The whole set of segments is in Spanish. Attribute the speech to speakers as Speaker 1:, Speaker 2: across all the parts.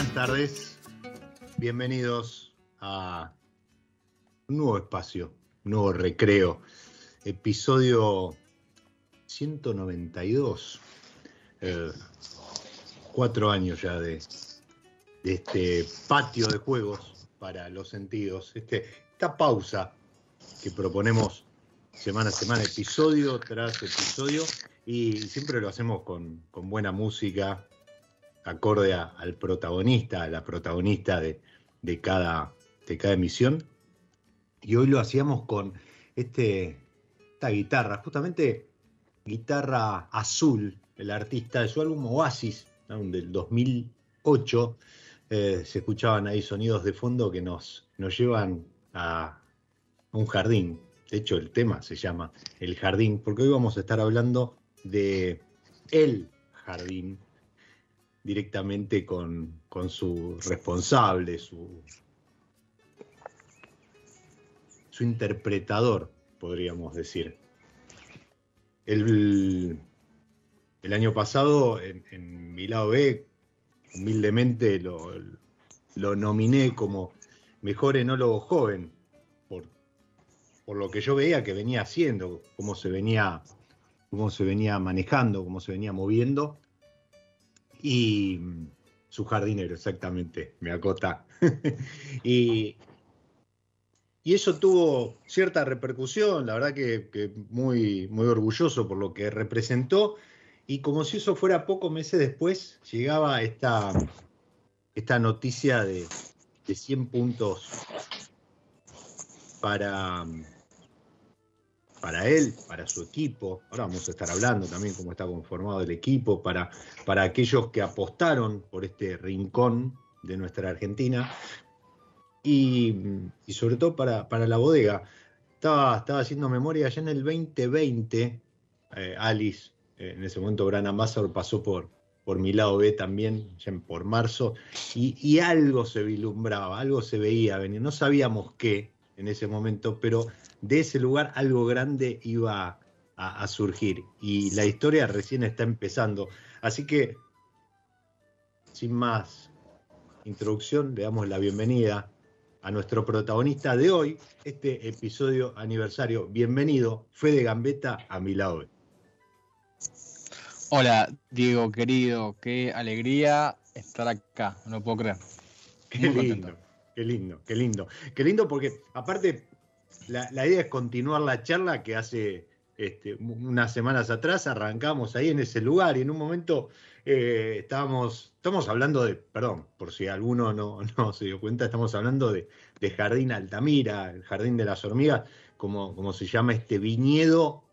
Speaker 1: Buenas tardes, bienvenidos a un nuevo espacio, un nuevo recreo, episodio 192, eh, cuatro años ya de, este patio de juegos para los sentidos, este, esta pausa que proponemos semana a semana, episodio tras episodio, y siempre lo hacemos con buena música, acorde al protagonista, a la protagonista de, de, cada, de cada emisión. Y hoy lo hacíamos con este, esta guitarra, justamente guitarra azul, el artista de su álbum Oasis, del 2008. Eh, se escuchaban ahí sonidos de fondo que nos, nos llevan a un jardín. De hecho, el tema se llama El Jardín, porque hoy vamos a estar hablando de El Jardín, directamente con, con su responsable, su, su interpretador, podríamos decir. El, el año pasado, en, en, mi lado B, humildemente lo, lo nominé como mejor enólogo joven, por, por, lo que yo veía que venía haciendo, cómo se venía, cómo se venía manejando, cómo se venía moviendo y su jardinero, exactamente, me acota. y, y, eso tuvo cierta repercusión, la verdad que, muy, muy orgulloso por lo que representó. Y como si eso fuera pocos meses después, llegaba esta, esta noticia de, de 100 puntos para, para él, para su equipo. Ahora vamos a estar hablando también cómo está conformado el equipo, para, para aquellos que apostaron por este rincón de nuestra Argentina y, y sobre todo para, para, la bodega. Estaba, estaba haciendo memoria, ya en el 2020, eh, Alice, eh, en ese momento Gran Ambassador, pasó por, por mi lado B también, ya por marzo, y, y algo se vislumbraba, algo se veía venir. No sabíamos qué, en ese momento, pero de ese lugar algo grande iba a, a, surgir y la historia recién está empezando. Así que, sin más introducción, le damos la bienvenida a nuestro protagonista de hoy, este episodio aniversario. Bienvenido, Fede Gambetta, a mi lado.
Speaker 2: Hola, Diego, querido, qué alegría estar acá, no puedo creer.
Speaker 1: Qué lindo, qué lindo, qué lindo. Qué lindo porque aparte la, idea es continuar la charla que hace este, unas semanas atrás arrancamos ahí en ese lugar y en un momento eh, estábamos, estamos hablando de, perdón, por si alguno no, se dio cuenta, estamos hablando de, Jardín Altamira, el Jardín de las Hormigas, como, se llama este viñedo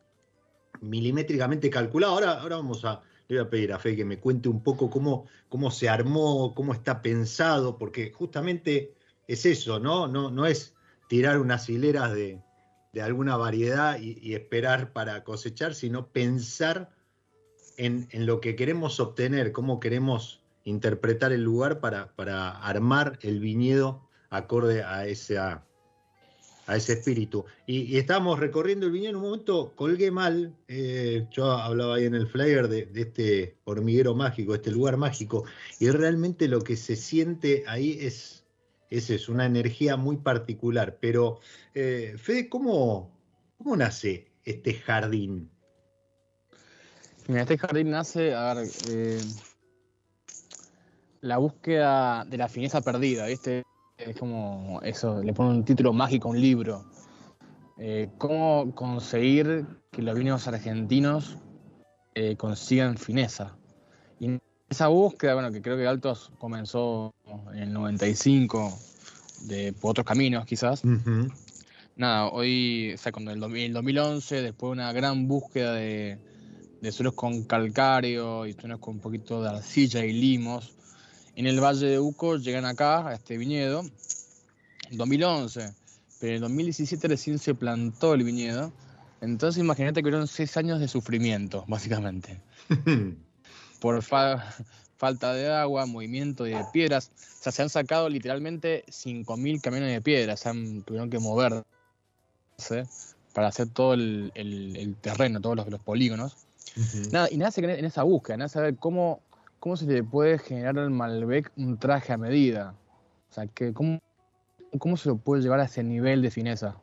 Speaker 1: milimétricamente calculado. Ahora, vamos a, le voy a pedir a Fe que me cuente un poco cómo se armó, cómo está pensado, porque justamente es eso, ¿no? No, no es tirar unas hileras de, alguna variedad y, esperar para cosechar, sino pensar en, lo que queremos obtener, cómo queremos interpretar el lugar para, para armar el viñedo acorde a a ese espíritu. Y, estábamos recorriendo el viñedo, en un momento colgué mal, eh, yo hablaba ahí en el flyer de, este hormiguero mágico, este lugar mágico, y realmente lo que se siente ahí es, es una energía muy particular. Pero, eh, Fede, ¿cómo, ¿cómo nace este jardín?
Speaker 2: Mira, este jardín nace, a ver, eh, la búsqueda de la fineza perdida, ¿viste? es como eso, le pone un título mágico a un libro. Eh, ¿Cómo conseguir que los vinos argentinos eh, consigan fineza? Y esa búsqueda, bueno, que creo que Altos comenzó en el 95, de, por otros caminos quizás. Nada, hoy, o sea, cuando el, 2011, después de una gran búsqueda de, de suelos con calcáreo y suelos con un poquito de arcilla y limos, en el Valle de Uco llegan acá, a este viñedo, en 2011, pero en 2017 recién se plantó el viñedo. Entonces imagínate que fueron seis años de sufrimiento, básicamente. Por falta de agua, movimiento de piedras. O sea, se han sacado literalmente 5.000 camiones de piedras, se han, tuvieron que moverse para hacer todo el, terreno, todos los, polígonos. nada, y nada se en esa búsqueda, nada saber cómo ¿cómo se le puede generar al Malbec un traje a medida? O sea, que, ¿cómo, ¿cómo se lo puede llevar a ese nivel de fineza?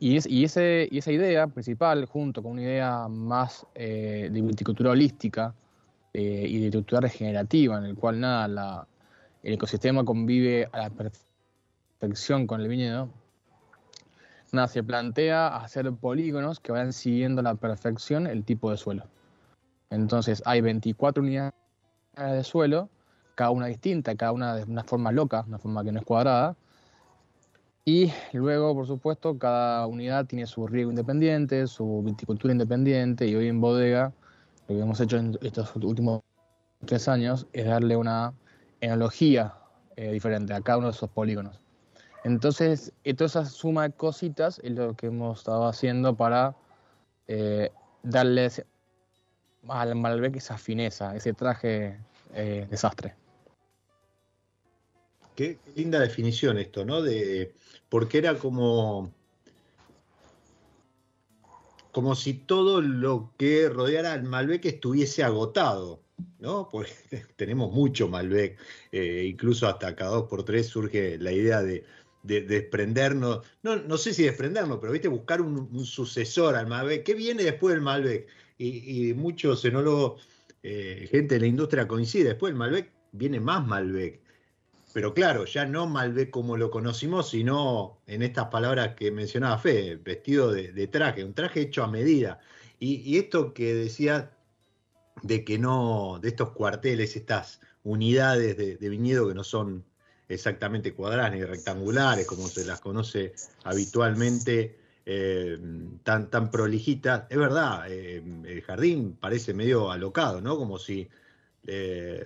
Speaker 2: Y, es, y, ese, y esa idea principal, junto con una idea más eh, de viticultura holística eh, y de viticultura regenerativa, en el cual nada, el ecosistema convive a la perfección con el viñedo, nada, se plantea hacer polígonos que vayan siguiendo a la perfección el tipo de suelo. Entonces hay 24 unidades de suelo, cada una distinta, cada una de una forma loca, una forma que no es cuadrada. Y luego, por supuesto, cada unidad tiene su riego independiente, su viticultura independiente, y hoy en bodega, lo que hemos hecho en estos últimos tres años es darle una enología eh, diferente a cada uno de esos polígonos. Entonces, toda esa suma de cositas es lo que hemos estado haciendo para eh, darles al Malbec esa fineza, ese traje eh, desastre.
Speaker 1: Qué linda definición esto, ¿no? De, porque era como, como si todo lo que rodeara al Malbec estuviese agotado, ¿no? Porque tenemos mucho Malbec, eh, incluso hasta cada dos por tres surge la idea de, desprendernos, no, no sé si desprendernos, pero viste, buscar un, sucesor al Malbec. ¿Qué viene después del Malbec? y, muchos enólogos, eh, gente de la industria coincide. Después el Malbec viene más Malbec. Pero claro, ya no Malbec como lo conocimos, sino en estas palabras que mencionaba Fe, vestido de, traje, un traje hecho a medida. Y, esto que decía de que no, de estos cuarteles, estas unidades de, viñedo que no son exactamente cuadradas ni rectangulares, como se las conoce habitualmente eh, tan, tan prolijita. Es verdad, eh, el jardín parece medio alocado, ¿no? Como si eh,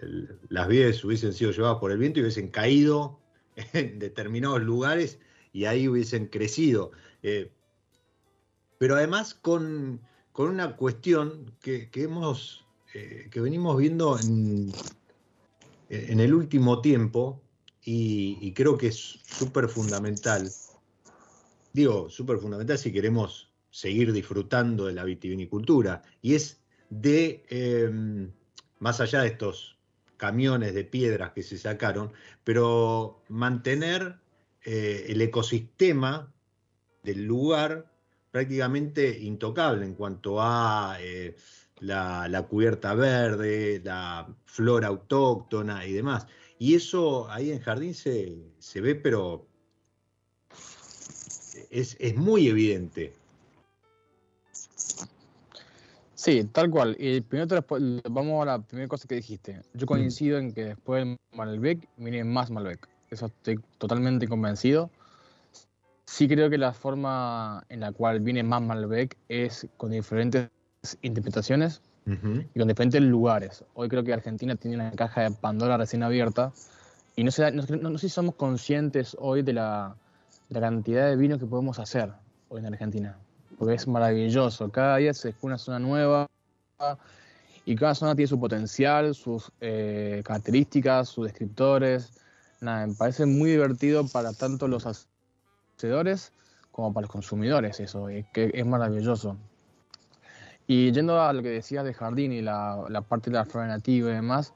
Speaker 1: las vides hubiesen sido llevadas por el viento y hubiesen caído en determinados lugares y ahí hubiesen crecido. pero además con, una cuestión que, hemos, que venimos viendo en, en el último tiempo y, y creo que es súper fundamental digo, súper fundamental si queremos seguir disfrutando de la vitivinicultura, y es de, em, más allá de estos camiones de piedras que se sacaron, pero mantener eh, el ecosistema del lugar prácticamente intocable en cuanto a eh, la, cubierta verde, la flora autóctona y demás. Y eso ahí en Jardín se, ve, pero es, muy evidente.
Speaker 2: Sí, tal cual. Y primero vamos a la primera cosa que dijiste. Yo mm. coincido en que después de Malbec viene más Malbec. Eso estoy totalmente convencido. Sí creo que la forma en la cual viene más Malbec es con diferentes interpretaciones y con diferentes lugares. Hoy creo que Argentina tiene una caja de Pandora recién abierta y no sé, no, sé si somos conscientes hoy de la, de la cantidad de vino que podemos hacer hoy en Argentina porque es maravilloso. Cada día se descubre una zona nueva y cada zona tiene su potencial, sus eh, características, sus descriptores. Nada, me parece muy divertido para tanto los hacedores como para los consumidores, eso, que es maravilloso. Y yendo a lo que decías de jardín y la, parte de la flora nativa y demás,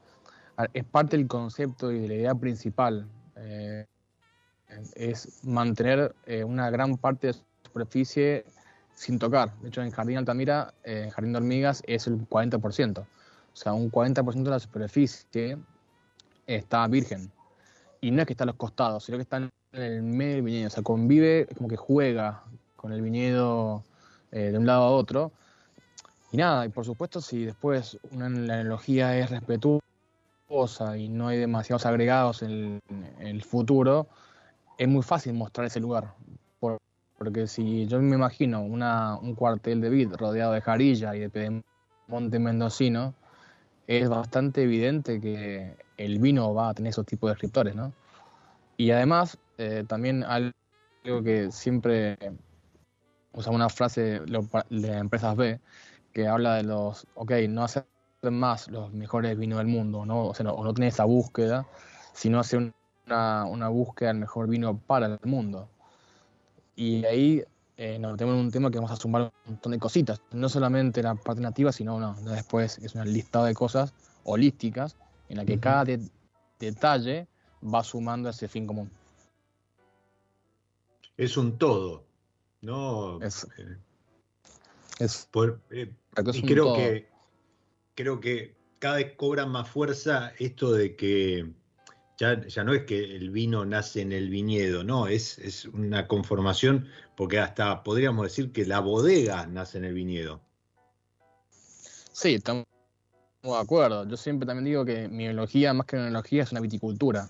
Speaker 2: es parte del concepto y de la idea principal. Eh, es mantener eh, una gran parte de superficie sin tocar. De hecho, en Jardín Altamira, en Jardín de Hormigas, es el 40%. O sea, un 40% de la superficie está virgen. Y no es que está a los costados, sino que está en el medio del viñedo. O sea, convive, como que juega con el viñedo eh, de un lado a otro. Y nada, y por supuesto, si después una, la analogía es respetuosa y no hay demasiados agregados en el futuro, es muy fácil mostrar ese lugar. Porque si yo me imagino un cuartel de vid rodeado de jarilla y de monte mendocino, es bastante evidente que el vino va a tener esos tipos de escritores, ¿no? Y además, eh, también algo que siempre usa una frase de empresas B que habla de los, ok, no hacer más los mejores vinos del mundo, ¿no? O sea, no, no tener esa búsqueda, sino hacer una, una búsqueda del mejor vino para el mundo. Y ahí eh, nos tenemos un tema que vamos a sumar un montón de cositas. No solamente la parte nativa, sino no, después es una lista de cosas holísticas en la que cada detalle va sumando ese fin común.
Speaker 1: Es un todo, ¿no? Es, eh, eh, y creo que creo que cada vez cobra más fuerza esto de que ya, no es que el vino nace en el viñedo, no, es, es una conformación, porque hasta podríamos decir que la bodega nace en el viñedo.
Speaker 2: Sí, estamos de acuerdo. Yo siempre también digo que mi enología, más que una es una viticultura.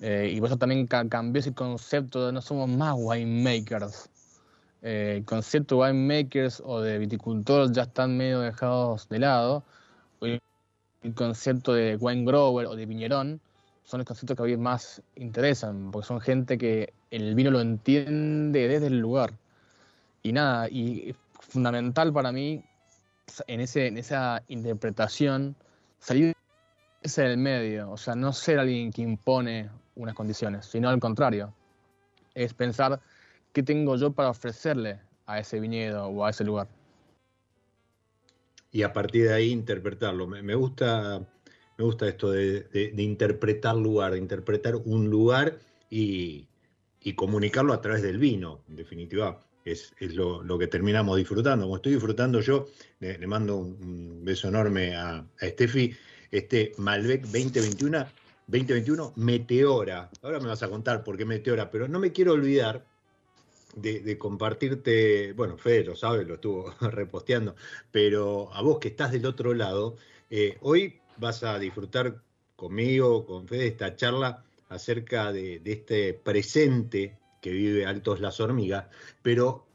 Speaker 2: Eh, y por también cambió ese concepto de no somos más winemakers. Eh, el concepto de winemakers o de viticultor ya están medio dejados de lado. El concepto de wine grower o de viñerón son los conceptos que a mí más interesan, porque son gente que el vino lo entiende desde el lugar. Y nada, y fundamental para mí en, ese, en esa interpretación salir del medio, o sea, no ser alguien que impone unas condiciones, sino al contrario, es pensar qué tengo yo para ofrecerle a ese viñedo o a ese lugar.
Speaker 1: Y a partir de ahí interpretarlo. Me gusta me gusta esto de, interpretar lugar, de interpretar un lugar y, comunicarlo a través del vino, en definitiva. Es, lo, que terminamos disfrutando. Como estoy disfrutando yo, le, mando un, beso enorme a, Steffi, este Malbec 2021, 2021 Meteora. Ahora me vas a contar por qué Meteora, pero no me quiero olvidar de, compartirte, bueno, Fede lo sabe, lo estuvo reposteando, pero a vos que estás del otro lado, eh, hoy vas a disfrutar conmigo, con Fede, esta charla acerca de, este presente que vive Altos Las Hormigas, pero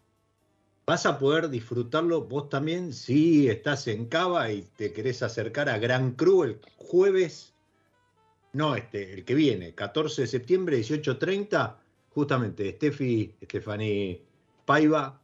Speaker 1: vas a poder disfrutarlo vos también si estás en Cava y te querés acercar a Gran Cru el jueves, no este, el que viene, 14 de septiembre, 18.30, justamente Steffi, Stephanie Paiva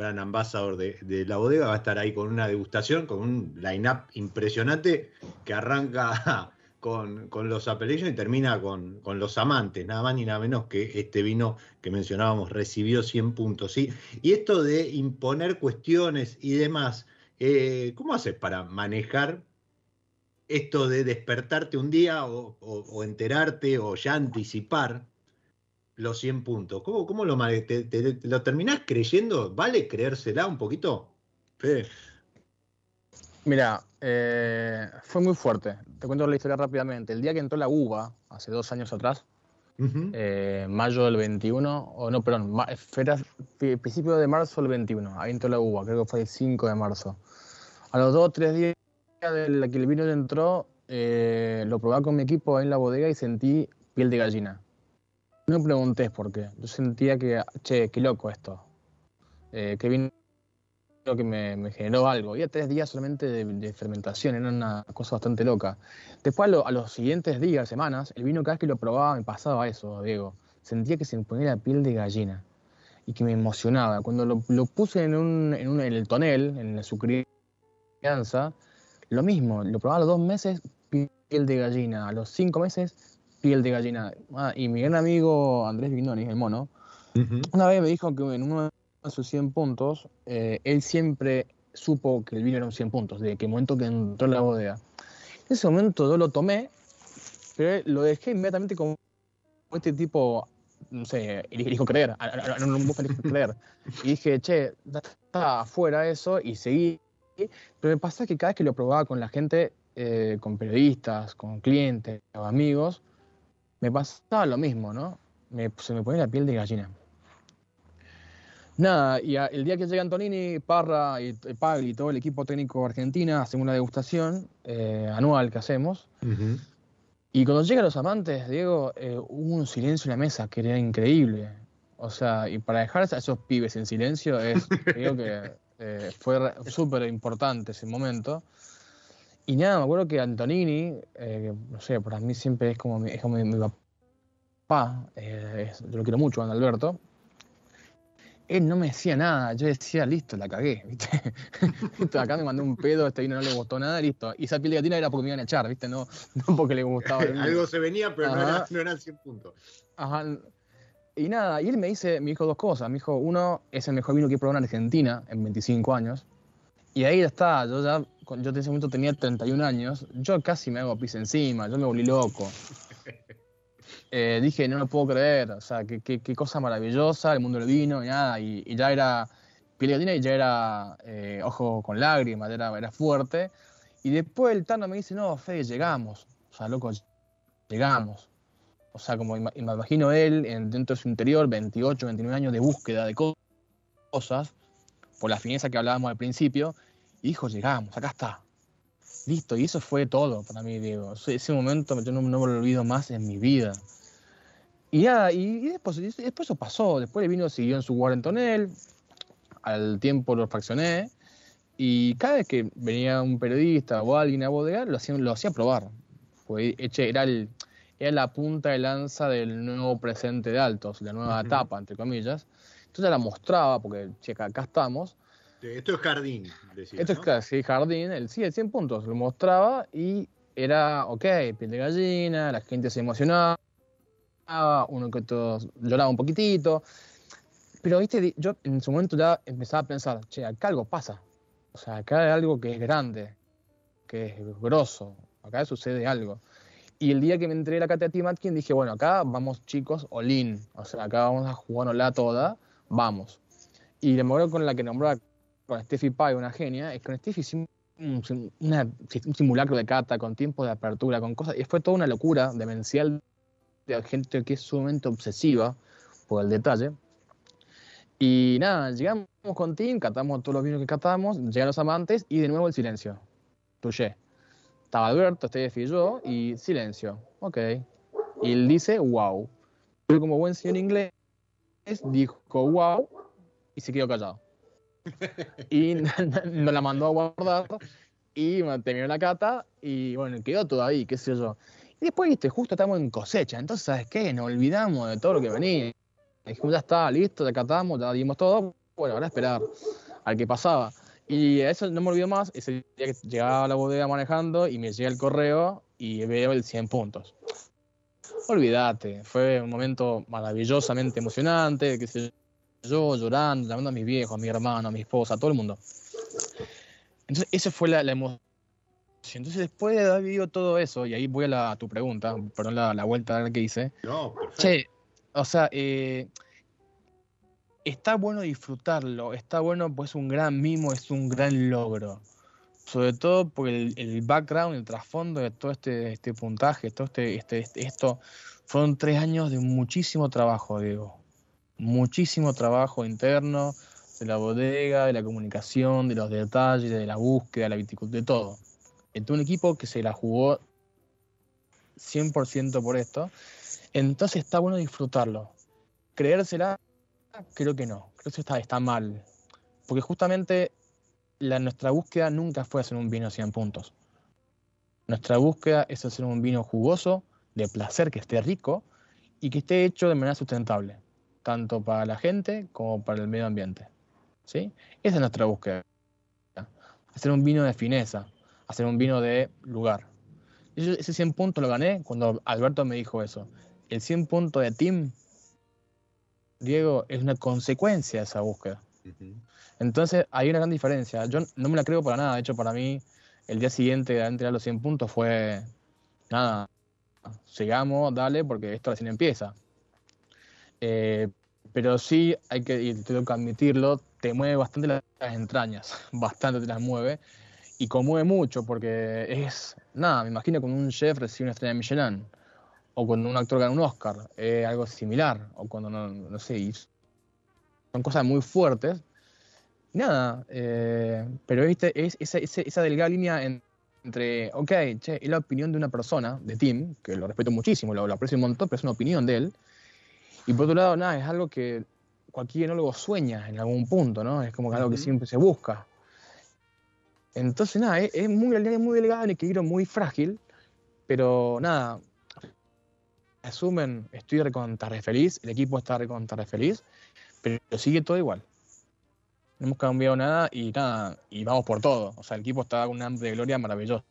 Speaker 1: gran ambassador de, la bodega, va a estar ahí con una degustación, con un line-up impresionante que arranca con, los apellidos y termina con, los amantes, nada más ni nada menos que este vino que mencionábamos recibió 100 puntos. ¿sí? Y esto de imponer cuestiones y demás, eh, ¿cómo haces para manejar esto de despertarte un día o, o enterarte o ya anticipar los 100 puntos? ¿Cómo, cómo lo, te- te- te- lo terminás creyendo? ¿Vale creérsela un poquito? Fede?
Speaker 2: Mira, eh, fue muy fuerte. Te cuento la historia rápidamente. El día que entró la uva, hace dos años atrás, eh, mayo del 21, o no, perdón, era principio de marzo del 21, ahí entró la uva, creo que fue el 5 de marzo. A los dos o tres días de la que el vino entró, eh, lo probé con mi equipo ahí en la bodega y sentí piel de gallina. No me pregunté por qué. Yo sentía que, che, qué loco esto. Eh, que vino que me, generó algo. Había tres días solamente de, fermentación, era una cosa bastante loca. Después, a, a los siguientes días, semanas, el vino cada vez que lo probaba me pasaba eso, Diego. Sentía que se me ponía la piel de gallina y que me emocionaba. Cuando lo, lo puse en, un, en, un- en el tonel, en su crianza, lo mismo. Lo probaba a los dos meses, piel de gallina. A los cinco meses, piel de gallina. Ah, y mi gran amigo Andrés Vignoni, el mono,
Speaker 1: Ujú.
Speaker 2: una vez me dijo que en uno de sus 100 puntos, eh, él siempre supo que el vino era un 100 puntos, desde que el momento que entró en la bodega. En ese momento yo lo tomé, pero lo dejé inmediatamente como este tipo, no sé, elijo creer, no, gusta elegir creer. Y dije, che, está afuera eso, y seguí. Pero me pasa que cada vez que lo probaba con la gente, eh, con periodistas, con clientes o amigos, me pasaba lo mismo, ¿no? Me- se me ponía la piel de gallina. Nada, y a- el día que llega Antonini, Parra y, Pagli y todo el equipo técnico argentina hacen una degustación eh, anual que hacemos. Y cuando llegan los amantes, Diego, eh, hubo un silencio en la mesa que era increíble. O sea, y para dejar a esos pibes en silencio es, creo que eh, fue súper importante ese momento. Y nada, me acuerdo que Antonini, eh, no sé, para mí siempre es como mi, es como mi, mi papá, eh, es- yo lo quiero mucho, a Alberto. Él no me decía nada, yo decía, listo, la cagué, ¿viste? Acá me mandó un pedo, este vino no le gustó nada, listo. Y esa piel de gatina era porque me iban a echar, ¿viste? No, no porque le gustaba.
Speaker 1: Algo se venía, pero no, era, no eran 100 puntos.
Speaker 2: Ajá. Y nada, y él me dice, me dijo dos cosas. Me dijo, uno, es el mejor vino que he probado en Argentina en 25 años. Y ahí ya está, yo ya, yo en ese momento tenía 31 años, yo casi me hago pis encima, yo me volví loco. Eh, dije, no lo puedo creer, o sea, qué, qué- qué cosa maravillosa, el mundo del vino y nada, y, y ya era piel gallina y ya era eh, ojo con lágrimas, era, era fuerte. Y después el Tano me dice, no, Fede, llegamos, o sea, loco, llegamos. O sea, como me imagino él en- dentro de su interior, 28, 29 años de búsqueda de co- cosas, por la fineza que hablábamos al principio, y dijo, llegamos, acá está. Listo, y eso fue todo para mí, Diego. Ese momento yo no, no me lo olvido más en mi vida. Y nada, y, y después, y después eso pasó. Después el vino siguió en su lugar en tonel, al tiempo lo fraccioné, y cada vez que venía un periodista o alguien a bodega, lo hacía, lo hacía probar. Eche, era el, era la punta de lanza del nuevo presente de Altos, la nueva
Speaker 1: Ujú.
Speaker 2: etapa, entre comillas. Entonces la mostraba, porque checa, acá estamos.
Speaker 1: Esto es jardín, decía.
Speaker 2: Esto es casi jardín, el sí, el 100 puntos, lo mostraba y era, ok, piel de gallina, la gente se emocionaba, uno que todos lloraba un poquitito. Pero, viste, yo en su momento ya empezaba a pensar, che, acá algo pasa. O sea, acá hay algo que es grande, que es grosso, acá sucede algo. Y el día que me entré a la cátedra de Matkin dije, bueno, acá vamos chicos, Olin. O sea, acá vamos a jugárnosla toda, vamos. Y la mujer con la que nombraba con Steffi Pai, una genia, es que con Steffi hicimos un, un simulacro de cata, con tiempo de apertura, con cosas, y fue toda una locura demencial de gente que es sumamente obsesiva por el detalle. Y nada, llegamos con Tim, catamos todos los vinos que catamos, llegan los amantes y de nuevo el silencio. Touché. Estaba Alberto, Steffi y yo, y silencio. Ok. Y él dice, wow. Pero como buen señor inglés, dijo wow y se quedó callado. Y nos la mandó a guardar y terminó la cata y bueno, quedó todo ahí, qué sé yo. Y después, viste, justo estamos en cosecha, entonces, ¿sabes qué? Nos olvidamos de todo lo que venía. Dijimos, ya está, listo, ya catamos, ya dimos todo, bueno, ahora esperar al que pasaba. Y eso no me olvido más, ese día que llegaba a la bodega manejando y me llega el correo y veo el 100 puntos. Olvídate, fue un momento maravillosamente emocionante, qué sé yo, llorando, llamando a mis viejos, a mi hermano, a mi esposa, a todo el mundo. Entonces, esa fue la, la emoción. Entonces, después de haber vivido todo eso, y ahí voy a, la- a tu pregunta, perdón la, la vuelta que hice,
Speaker 1: No, perfecto.
Speaker 2: Che, o sea, eh, está bueno disfrutarlo, está bueno, pues es un gran mimo, es un gran logro. Sobre todo por el, el background, el trasfondo de todo este, este puntaje, todo este, este, este, esto. Fueron tres años de muchísimo trabajo, Diego. Muchísimo trabajo interno, de la bodega, de la comunicación, de los detalles, de la búsqueda, de la viticultura, de todo. Entonces, un equipo que se la jugó 100% por esto. Entonces está bueno disfrutarlo. Creérsela creo que no, creo que está, está mal. Porque justamente la, nuestra búsqueda nunca fue hacer un vino a 100 puntos. Nuestra búsqueda es hacer un vino jugoso, de placer, que esté rico y que esté hecho de manera sustentable, tanto para la gente como para el medio ambiente. ¿sí? Esa es nuestra búsqueda. Hacer un vino de fineza, hacer un vino de lugar. ese 100 puntos lo gané cuando Alberto me dijo eso. El 100 puntos de Team Diego, es una consecuencia de esa búsqueda. Entonces, hay una gran diferencia. Yo no me la creo para nada. De hecho, para mí, el día siguiente de entregar los 100 puntos fue, nada, sigamos, dale, porque esto recién empieza. Eh, pero sí, hay que, y tengo que admitirlo, te mueve bastante las entrañas, bastante te las mueve, y conmueve mucho, porque es, nada, me imagino con un chef recibe una estrella de Michelin o cuando un actor gana un Oscar, algo similar, o cuando no, no sé, son cosas muy fuertes. Nada, eh, pero ¿viste? es esa, esa, delgada línea entre, ok, che, es la opinión de una persona, de Tim, que lo respeto muchísimo, lo, aprecio un montón, pero es una opinión de él. Y por otro lado, nada, es algo que cualquier enólogo sueña en algún punto, ¿no? Es como algo que siempre se busca. Entonces, nada, es, muy, es muy delgada, un equilibrio muy frágil, pero nada, asumen, estoy recontra feliz, el equipo está recontra feliz, pero sigue todo igual. No hemos cambiado nada y nada, y vamos por todo. O sea, el equipo está con un hambre de gloria maravilloso.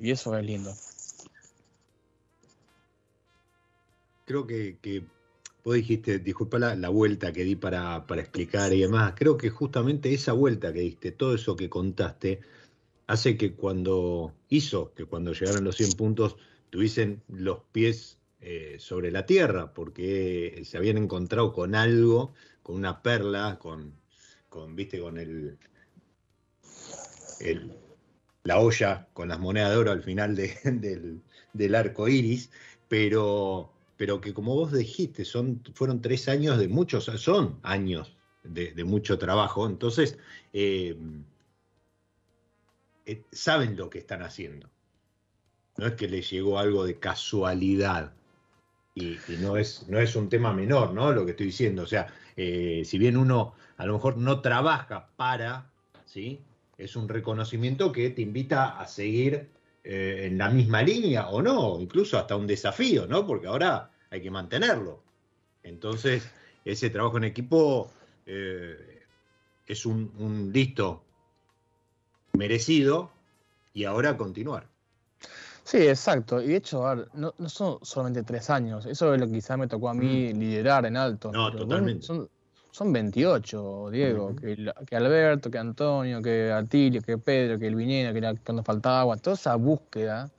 Speaker 2: Y eso es lindo.
Speaker 1: Creo que, que vos dijiste, disculpa la, vuelta que di para, para, explicar y demás. Creo que justamente esa vuelta que diste, todo eso que contaste, hace que cuando hizo, que cuando llegaron los 100 puntos, tuviesen los pies eh, sobre la tierra, porque se habían encontrado con algo, con una perla, con, con viste, con el, la olla con las monedas de oro al final del, arco iris, pero, pero que como vos dijiste, son, fueron tres años de muchos, son años de, mucho trabajo, entonces eh, eh, saben lo que están haciendo. No es que le llegó algo de casualidad. Y, no, es, no es un tema menor, ¿no? Lo que estoy diciendo. O sea, eh, si bien uno a lo mejor no trabaja para, ¿sí? Es un reconocimiento que te invita a seguir eh, en la misma línea o no, incluso hasta un desafío, ¿no? Porque ahora hay que mantenerlo. Entonces, ese trabajo en equipo eh, es un, un listo merecido y ahora continuar.
Speaker 2: Sí, exacto. Y de hecho, no, son solamente tres años. Eso es lo que quizás me tocó a mí mm. liderar en alto.
Speaker 1: No, totalmente.
Speaker 2: Son, son 28, Diego. que, que, Alberto, que Antonio, que Atilio, que Pedro, que el Viñeno, que era cuando faltaba agua. Toda esa búsqueda.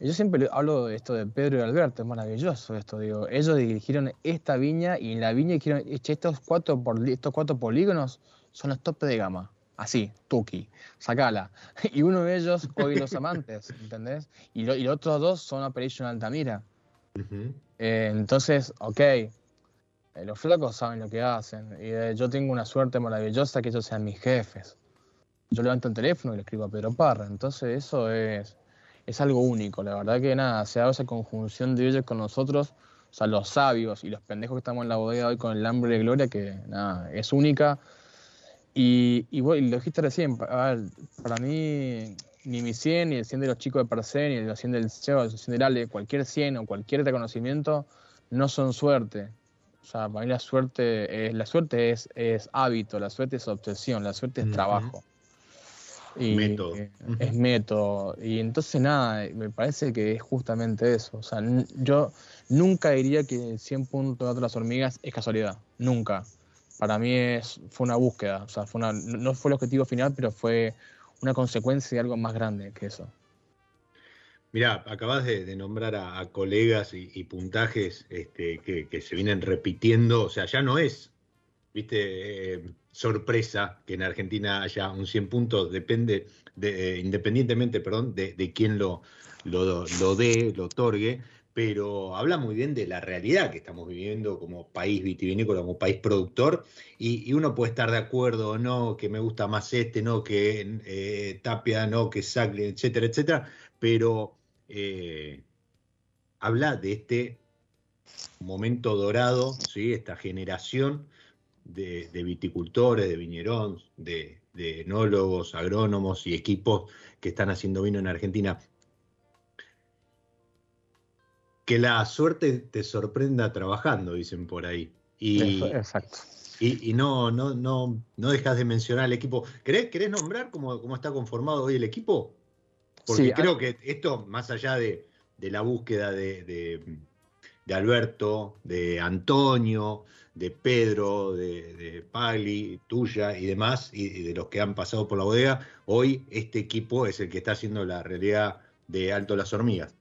Speaker 2: Yo siempre hablo de esto de Pedro y Alberto, es maravilloso esto, digo. Ellos dirigieron esta viña y en la viña dijeron, estos cuatro, estos cuatro polígonos son los tope de gama así, Tuki, sacala. Y uno de ellos, hoy los amantes, ¿entendés? Y, los otros dos son Operation Altamira. Eh, entonces, ok, los flacos saben lo que hacen. Y eh, yo tengo una suerte maravillosa que ellos sean mis jefes. Yo levanto el teléfono y le escribo a Pedro Parra. Entonces, eso es, es algo único. La verdad que nada, se da esa conjunción de ellos con nosotros, o sea, los sabios y los pendejos que estamos en la bodega hoy con el hambre de gloria, que nada, es única y, y, lo dijiste recién, para mí ni mi 100, ni el 100 de los chicos de Parcén, ni el 100 del CEO, el 100 del Ale, cualquier 100 o cualquier reconocimiento no son suerte. O sea, para mí la suerte es, la suerte es, es hábito, la suerte es obsesión, la suerte es trabajo.
Speaker 1: Y método.
Speaker 2: Es método. Y entonces nada, me parece que es justamente eso. O sea, yo nunca diría que 100 puntos de otras hormigas es casualidad. Nunca para mí es, fue una búsqueda, o sea, fue una, no fue el objetivo final, pero fue una consecuencia de algo más grande que eso.
Speaker 1: Mirá, acabas de, nombrar a, colegas y, puntajes este, que, se vienen repitiendo, o sea, ya no es, viste, eh, sorpresa que en Argentina haya un 100 puntos, depende, de, eh, independientemente, perdón, de, quién lo, lo, lo dé, lo otorgue, pero habla muy bien de la realidad que estamos viviendo como país vitivinícola, como país productor, y, uno puede estar de acuerdo o no, que me gusta más este, no, que eh, Tapia, no, que Sacli, etcétera, etcétera, pero eh, habla de este momento dorado, ¿sí? esta generación de, viticultores, de viñerones, de, de enólogos, agrónomos y equipos que están haciendo vino en Argentina que la suerte te sorprenda trabajando, dicen por ahí.
Speaker 2: Y, Exacto.
Speaker 1: Y, no, no, no, no dejas de mencionar al equipo. ¿Querés, querés nombrar cómo, cómo, está conformado hoy el equipo? Porque creo que esto, más allá de, la búsqueda de, Alberto, de Antonio, de Pedro, de, Pali, tuya y demás, y, de los que han pasado por la bodega, hoy este equipo es el que está haciendo la realidad de Alto Las Hormigas.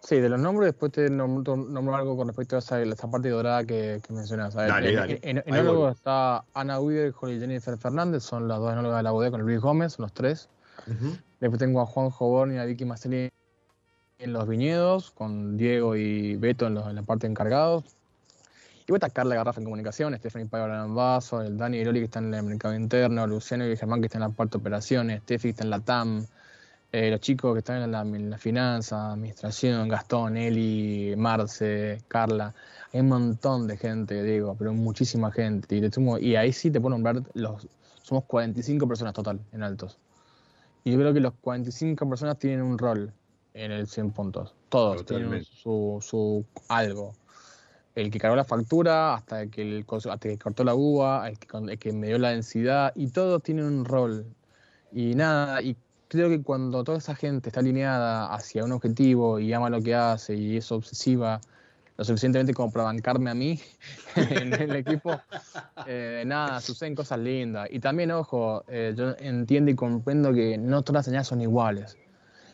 Speaker 2: Sí, de los nombres, después te nombro, algo con respecto a esa, parte dorada que, que mencionas. Dale, en, en, está Ana Uider y Jennifer Fernández, son las dos enólogas de la bodega con Luis Gómez, son los tres. Después tengo a Juan Jobón y a Vicky Mastelli en los viñedos, con Diego y Beto en, la parte encargados. Y voy a Carla Garrafa en comunicación, Stephanie Pablo en vaso, el Dani Iroli que está en el mercado interno, Luciano y Germán que está en la parte de operaciones, Steffi que está en la TAM, eh, los chicos que están en la, en finanza, administración, Gastón, Eli, Marce, Carla, hay un montón de gente, digo, pero muchísima gente. Y, y ahí sí te puedo nombrar, los, somos 45 personas total en altos. Y yo creo que los 45 personas tienen un rol en el 100 puntos. Todos tienen su, su algo. El que cargó la factura, hasta el que, el, hasta que cortó la uva, el que, el que me dio la densidad, y todos tienen un rol. Y nada, y creo que cuando toda esa gente está alineada hacia un objetivo y ama lo que hace y es obsesiva lo suficientemente como para bancarme a mí en el equipo, eh, nada, suceden cosas lindas. Y también, ojo, eh, yo entiendo y comprendo que no todas las señales son iguales.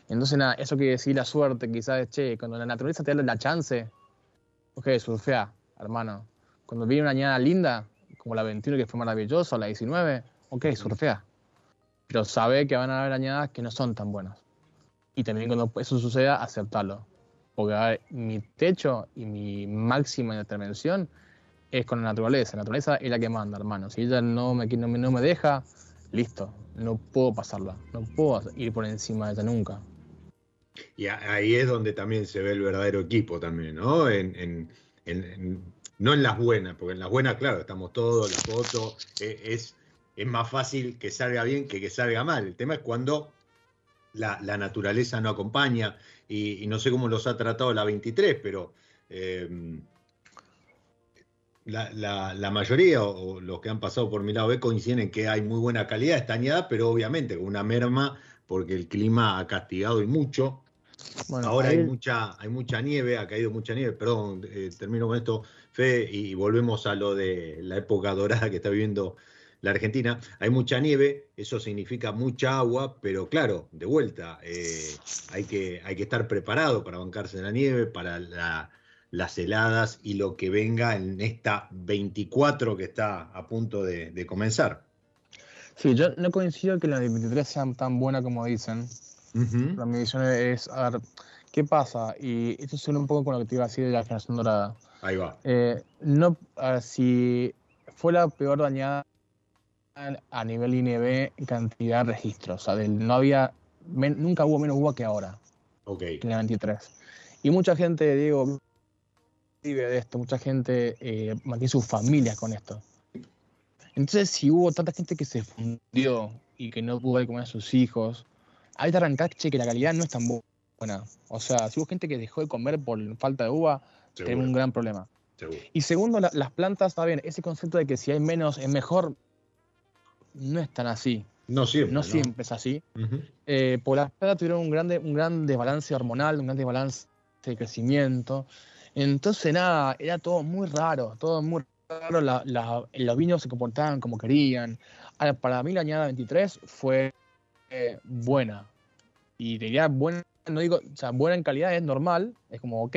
Speaker 2: Entonces, nada, eso que decir la suerte, quizás, che, cuando la naturaleza te da la chance, ok, surfea, hermano. Cuando viene una añada linda, como la 21 que fue maravillosa, la 19, ok, surfea pero sabe que van a haber añadas que no son tan buenas. Y también cuando eso suceda, aceptarlo. Porque mi techo y mi máxima intervención es con la naturaleza. La naturaleza es la que manda, hermano. Si ella no me, no me deja, listo, no puedo pasarla. No puedo ir por encima de ella nunca.
Speaker 1: Y ahí es donde también se ve el verdadero equipo también, ¿no? No en las buenas, porque en las buenas, claro, estamos todos, la foto, eh, es es más fácil que salga bien que que salga mal. El tema es cuando la, naturaleza no acompaña y, no sé cómo los ha tratado la 23, pero em, la, mayoría o, los que han pasado por mi lado B coinciden en que hay muy buena calidad estañada, pero obviamente con una merma porque el clima ha castigado y mucho. Ahora hay mucha, hay mucha nieve, ha caído mucha nieve, perdón, eh, termino con esto, Fe, y volvemos a lo de la época dorada que está viviendo la Argentina, hay mucha nieve, eso significa mucha agua, pero claro, de vuelta, eh, hay, que, hay que estar preparado para bancarse la nieve, para las heladas y lo que venga en esta 24 que está a punto de, comenzar.
Speaker 2: Sí, yo no coincido que las 23 sean tan buenas como dicen. La medición es, a ver, ¿qué pasa? Y esto suena un poco con lo que te iba a decir de la generación dorada.
Speaker 1: Ahí va.
Speaker 2: Eh, no, si fue la peor dañada a nivel INB cantidad de registros. O sea, no había, nunca hubo menos uva que ahora.
Speaker 1: Ok.
Speaker 2: En la 23. Y mucha gente, digo, vive de esto, mucha gente eh, mantiene sus familias con esto. Entonces, si hubo tanta gente que se fundió y que no pudo comer a sus hijos, hay que arrancar que la calidad no es tan buena. O sea, si hubo gente que dejó de comer por falta de uva, tenemos un gran problema. Y segundo, las plantas, está bien, ese concepto de que si hay menos es mejor, no es tan así.
Speaker 1: No siempre.
Speaker 2: No, siempre es así. Eh, por las plantas tuvieron un, grande, un gran desbalance hormonal, un gran desbalance de crecimiento. Entonces, nada, era todo muy raro, todo muy raro. los vinos se comportaban como querían. para mí, la añada 23 fue eh, buena. Y diría buena no digo, o sea, buena en calidad es normal, es como ok,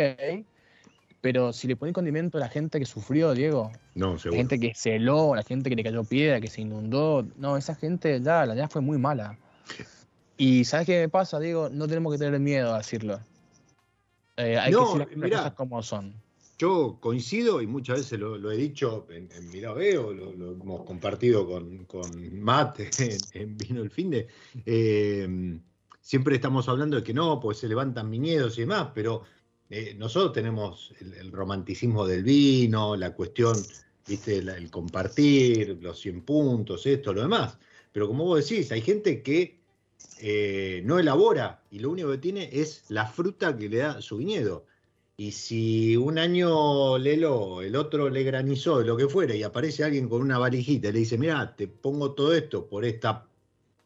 Speaker 2: pero si le pones condimento a la gente que sufrió, Diego,
Speaker 1: No,
Speaker 2: la gente que se heló, la gente que le cayó piedra, que se inundó, no, esa gente ya, la ya fue muy mala. Y ¿sabes qué me pasa, Diego? No tenemos que tener miedo a decirlo. Eh, hay
Speaker 1: No,
Speaker 2: que decir las
Speaker 1: mirá.
Speaker 2: cosas como son.
Speaker 1: Yo coincido y muchas veces lo, lo he dicho en, en Mirá Veo, lo, lo hemos compartido con, con Matt en, en Vino el Finde. Eh, siempre estamos hablando de que no, pues se levantan viñedos y demás, pero eh, nosotros tenemos el, romanticismo del vino, la cuestión, viste, el compartir, los 100 puntos, esto, lo demás. Pero como vos decís, hay gente que eh, no elabora y lo único que tiene es la fruta que le da su viñedo. Y si un año le heló, el otro le granizó, lo que fuera, y aparece alguien con una valijita y le dice, mira, te pongo todo esto por esta,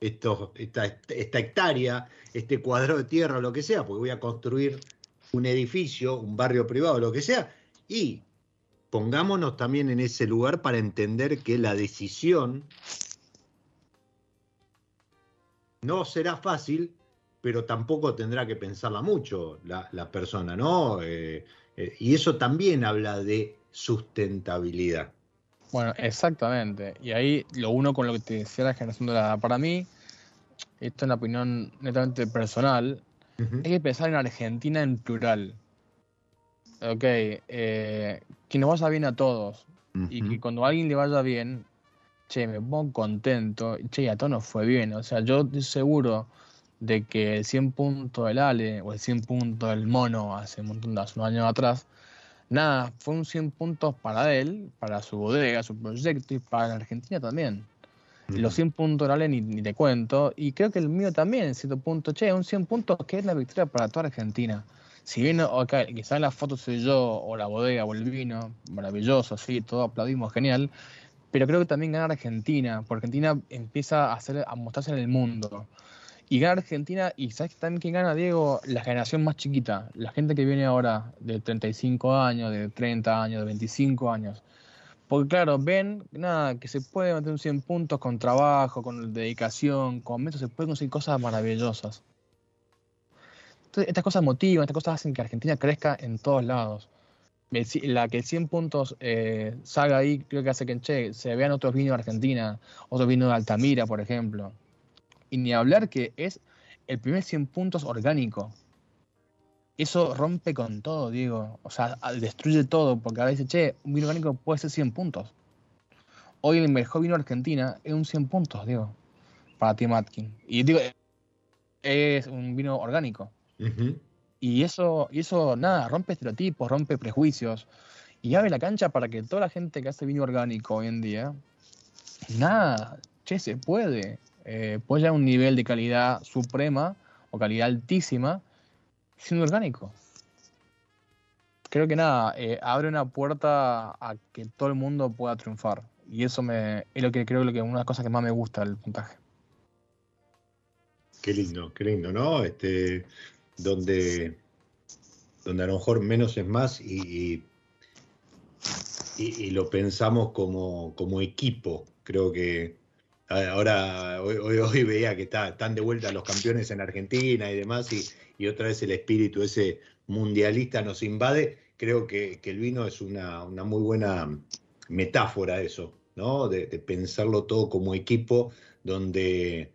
Speaker 1: esto, esta, hectárea, este cuadrado de tierra lo que sea, porque voy a construir un edificio, un barrio privado, lo que sea, y pongámonos también en ese lugar para entender que la decisión no será fácil, pero tampoco tendrá que pensarla mucho la, persona, ¿no? Eh, eh, y eso también habla de sustentabilidad.
Speaker 2: Bueno, exactamente. Y ahí lo uno con lo que te decía la generación dorada. Para mí, esto es una opinión netamente personal, Hay que pensar en Argentina en plural. Ok, eh, que nos vaya bien a todos. Y que cuando a alguien le vaya bien, che, me pongo contento. Che, y a todos nos fue bien. O sea, yo estoy seguro de que el 100 puntos del Ale o el 100 puntos del Mono hace un montón de hace unos años atrás, nada, fue un 100 puntos para él, para su bodega, su proyecto y para la Argentina también. Los 100 puntos Ale ni, ni te cuento. Y creo que el mío también, 100 puntos. Che, un 100 puntos que es la victoria para toda Argentina. Si bien, ok, quizás la foto soy yo, o la bodega, o el vino, maravilloso, sí, todo aplaudimos, genial. Pero creo que también gana Argentina, porque Argentina empieza a, hacer, a mostrarse en el mundo. Y gana Argentina, y ¿sabes también quién gana, Diego? La generación más chiquita, la gente que viene ahora de 35 años, de 30 años, de 25 años. Porque claro, ven, nada, que se puede meter un 100 puntos con trabajo, con dedicación, con métodos, se pueden conseguir cosas maravillosas. Entonces, estas cosas motivan, estas cosas hacen que Argentina crezca en todos lados. Ci- La que el 100 puntos eh, salga ahí, creo que hace que che, se vean otros vinos de Argentina, otros vinos de Altamira, por ejemplo. Y ni hablar que es el primer 100 puntos orgánico. Eso rompe con todo, Diego. O sea, a- destruye todo, porque ahora dice, che, un vino orgánico puede ser 100 puntos. Hoy el mejor vino de Argentina es un 100 puntos, Diego, para Tim Atkin. Y digo, es un vino orgánico. Y eso, y eso, nada, rompe estereotipos, rompe prejuicios y abre la cancha para que toda la gente que hace vino orgánico hoy en día, nada, che, se puede. Eh, puede llegar a un nivel de calidad suprema o calidad altísima siendo orgánico. Creo que nada, eh, abre una puerta a que todo el mundo pueda triunfar. Y eso me, es lo que creo que es una de las cosas que más me gusta del puntaje.
Speaker 1: Qué lindo, qué lindo, ¿no? Este, donde, donde a lo mejor menos es más y, y, y lo pensamos como, como equipo. Creo que ahora, hoy, veía que está, están de vuelta los campeones en Argentina y demás, y, otra vez el espíritu ese mundialista nos invade. Creo que, el vino es una, muy buena metáfora eso, ¿no? De, pensarlo todo como equipo, donde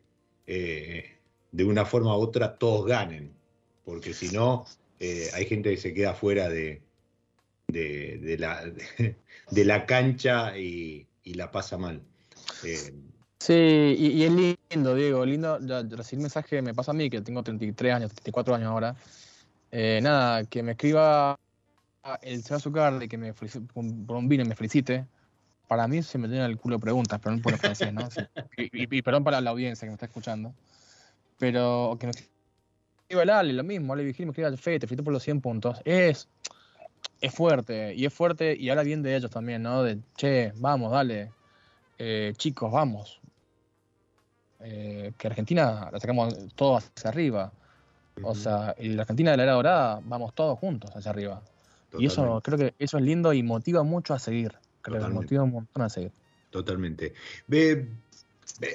Speaker 1: eh, de una forma u otra todos ganen, porque si no, eh, hay gente que se queda fuera de, la, cancha y, y la pasa mal. Eh,
Speaker 2: Sí, y, y es lindo, Diego, lindo recibir mensaje, me pasa a mí, que tengo 33 años, 34 años ahora. Eh, nada, que me escriba el Azúcar y que me felicite, por un vino y me felicite. Para mí se me llena el culo de preguntas, pero no por el francés, ¿no? Y- y perdón para la audiencia que me está escuchando. Pero que me escriba el Ale, lo mismo, Ale Vigil me escriba el Fe, te felicito por los 100 puntos. Es, es fuerte, y es fuerte, y habla bien de ellos también, ¿no? De, che, vamos, dale, eh, chicos, vamos. Eh, que Argentina la sacamos todo hacia arriba. O sea, la Argentina de la era dorada, vamos todos juntos hacia arriba. Y eso creo que eso es lindo y motiva mucho a seguir. Creo que
Speaker 1: Totalmente.
Speaker 2: motiva un montón a seguir.
Speaker 1: totalmente.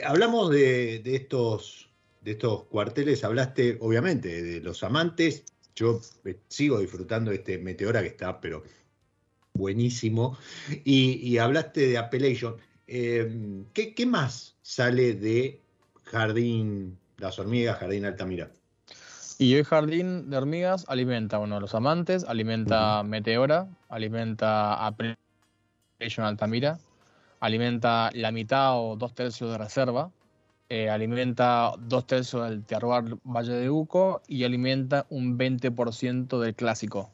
Speaker 1: Hablamos de, de estos de estos cuarteles hablaste, obviamente, de los amantes. Yo eh, sigo disfrutando de este Meteora que está, pero buenísimo. Y, hablaste de Appellation. Eh, ¿qué, ¿qué, más sale de Jardín Las Hormigas, Jardín Altamira?
Speaker 2: Y hoy Jardín de Hormigas alimenta, bueno, los amantes, alimenta Meteora, alimenta Appellation Altamira, alimenta la mitad o dos tercios de reserva, eh, alimenta dos tercios del terroir Valle de Uco y alimenta un 20% del clásico.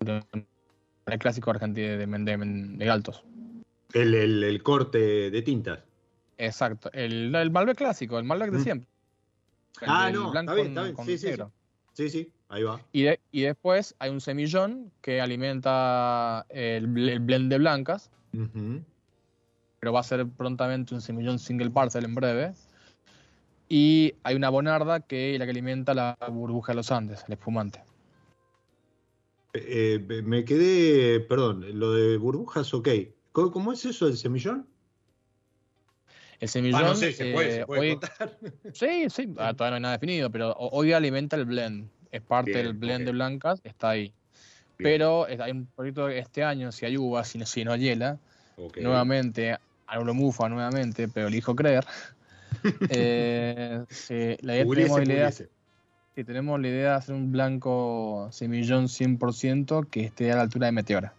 Speaker 2: El clásico argentino de, de, de Altos.
Speaker 1: El, el, corte de tintas.
Speaker 2: Exacto, el, el Malbec clásico, el Malbec de mm. siempre.
Speaker 1: ah, no, está bien, está bien. sí, sí, sí, sí, ahí va.
Speaker 2: Y, y, después hay un semillón que alimenta el, blend de blancas pero va a ser prontamente un semillón single parcel en breve. Y hay una bonarda que es la que alimenta la burbuja de los Andes, el espumante.
Speaker 1: Eh, eh, me quedé, perdón, lo de burbujas, ok. ¿Cómo, es eso del semillón?
Speaker 2: El semillón. Ah, no sé, se puede, eh, contar. Sí, sí, ah, todavía no hay nada definido, pero hoy alimenta el blend. Es parte del blend de blancas, está ahí. Pero hay un proyecto este año, si hay uvas, si no, si no hiela, nuevamente algo lo mufa nuevamente, pero elijo creer. eh, la idea, tenemos, la idea, tenemos la idea de hacer un blanco semillón 100% que esté a la altura de Meteora.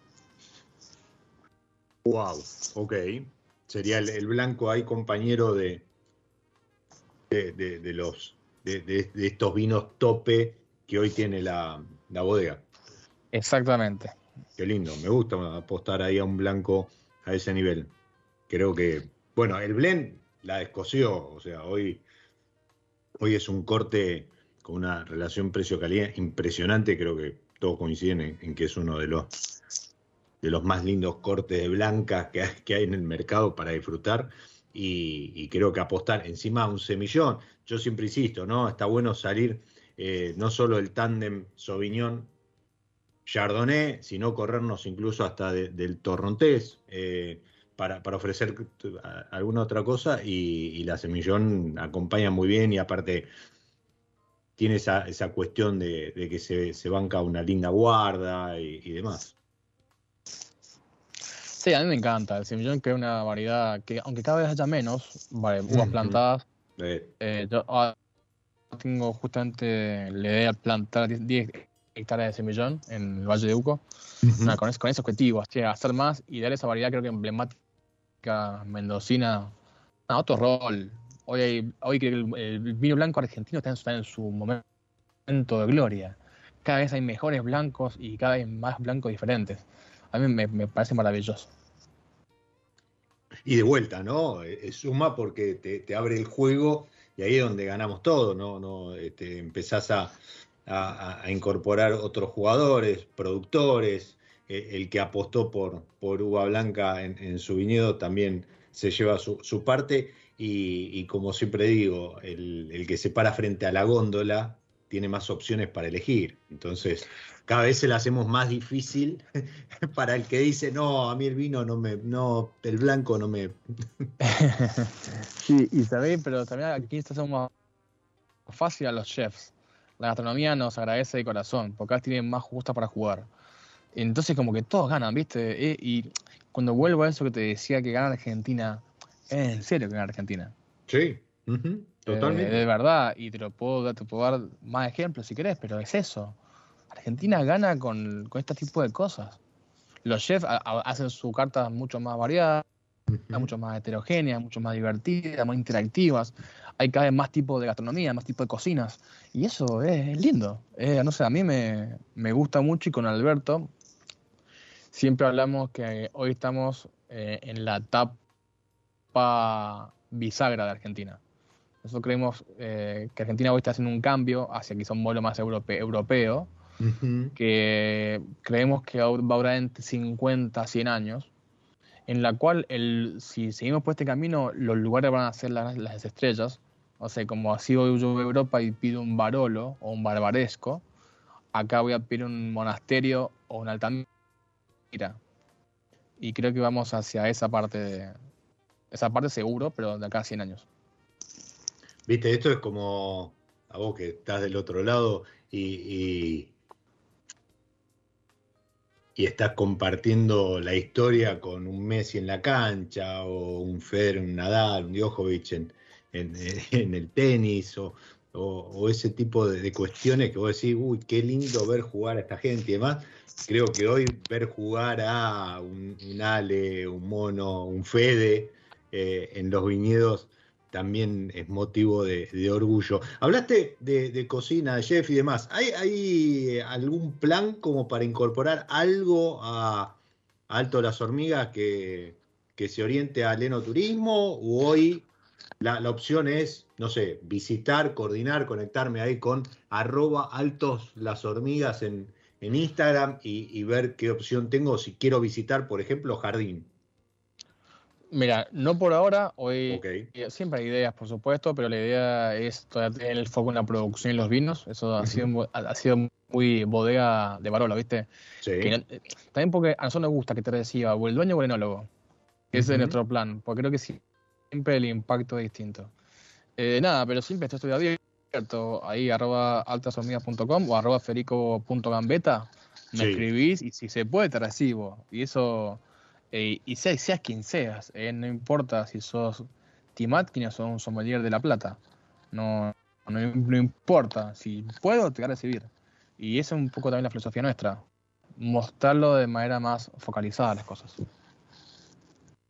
Speaker 1: Wow, ok. Sería el, blanco ahí compañero de, de, los de, estos vinos tope que hoy tiene la, la bodega.
Speaker 2: Exactamente.
Speaker 1: Qué lindo, me gusta apostar ahí a un blanco a ese nivel creo que, bueno, el blend la descoció, o sea, hoy, hoy es un corte con una relación precio-calidad impresionante, creo que todos coinciden en, que es uno de los, de los más lindos cortes de blancas que hay, en el mercado para disfrutar. Y, creo que apostar encima a un semillón, yo siempre insisto, ¿no? Está bueno salir eh, no solo el tándem Sauvignon Chardonnay, sino corrernos incluso hasta del Torrontés. Eh, para, ofrecer alguna otra cosa y, la semillón acompaña muy bien y aparte tiene esa, cuestión de, que se, banca una linda guarda y, demás.
Speaker 2: Sí, a mí me encanta. El semillón que es una variedad que, aunque cada vez haya menos, vale, uvas plantadas. Eh, yo tengo justamente la idea de plantar 10 hectáreas de semillón en el Valle de Uco. con, ese, con ese objetivo, hacer más y dar esa variedad creo que emblemática mendocina, a otro rol. Hoy, hoy que el, vino blanco argentino está en, su, momento de gloria. Cada vez hay mejores blancos y cada vez más blancos diferentes. A mí me, parece maravilloso.
Speaker 1: Y de vuelta, ¿no? Es eh, suma porque te, abre el juego y ahí es donde ganamos todo, ¿no? no este, empezás a, incorporar otros jugadores, productores, eh, el que apostó por, por uva blanca en, su viñedo también se lleva su, parte y, como siempre digo, el, que se para frente a la góndola tiene más opciones para elegir. Entonces, cada vez se la hacemos más difícil para el que dice, no, a mí el vino no me, no, el blanco no me...
Speaker 2: sí, y sabéis, pero también aquí está más fácil a los chefs. La gastronomía nos agradece de corazón, porque acá tienen más justa para jugar. Entonces como que todos ganan, ¿viste? Eh, y cuando vuelvo a eso que te decía que gana Argentina, es en serio que gana Argentina.
Speaker 1: Sí, totalmente.
Speaker 2: de verdad, y te lo puedo, te puedo dar más ejemplos si querés, pero es eso. Argentina gana con, este tipo de cosas. Los chefs hacen su carta mucho más variada, mucho más heterogéneas, mucho más divertidas, más interactivas. Hay cada vez más tipos de gastronomía, más tipos de cocinas. Y eso es, lindo. no sé, a mí me, me gusta mucho y con Alberto, siempre hablamos que hoy estamos eh, en la etapa bisagra de Argentina. Nosotros creemos eh, que Argentina hoy está haciendo un cambio hacia quizá un modelo más europeo, que creemos que va a durar entre 50 a 100 años, en la cual el, si seguimos por este camino, los lugares van a ser las, las estrellas. O sea, como así hoy yo a Europa y pido un barolo o un barbaresco, acá voy a pedir un monasterio o un altamira y creo que vamos hacia esa parte, de, esa parte seguro, pero de acá a 100 años.
Speaker 1: Viste, esto es como a vos que estás del otro lado y, y, estás compartiendo la historia con un Messi en la cancha o un Federer, un Nadal, un Djokovic en, en, el tenis o, o, ese tipo de, cuestiones que vos decís, uy, qué lindo ver jugar a esta gente y demás. Creo que hoy ver jugar a un, Ale, un Mono, un Fede eh, en los viñedos también es motivo de, orgullo. Hablaste de, cocina, de chef y demás. ¿Hay, algún plan como para incorporar algo a, Alto Las Hormigas que, que se oriente al enoturismo? ¿O hoy la, opción es, no sé, visitar, coordinar, conectarme ahí con arroba altos las hormigas en, Instagram y, ver qué opción tengo si quiero visitar, por ejemplo, jardín.
Speaker 2: Mira, no por ahora, hoy siempre hay ideas, por supuesto, pero la idea es todavía tener el foco en la producción y los vinos. Eso ha, sido, ha sido muy bodega de Barola, ¿viste? Sí. también porque a nosotros nos gusta que te reciba o el dueño o el enólogo. Ese es nuestro plan, porque creo que siempre el impacto es distinto. Eh, nada, pero siempre estoy abierto ahí, arroba altasormigas.com o arroba ferico.gambeta. Me escribís y si se puede te recibo. Y eso, eh, y seas, seas quien seas, eh, no importa si sos Tim Atkins o un sommelier de La Plata. No, no, importa. Si puedo, te voy a recibir. Y esa es un poco también la filosofía nuestra. Mostrarlo de manera más focalizada las cosas.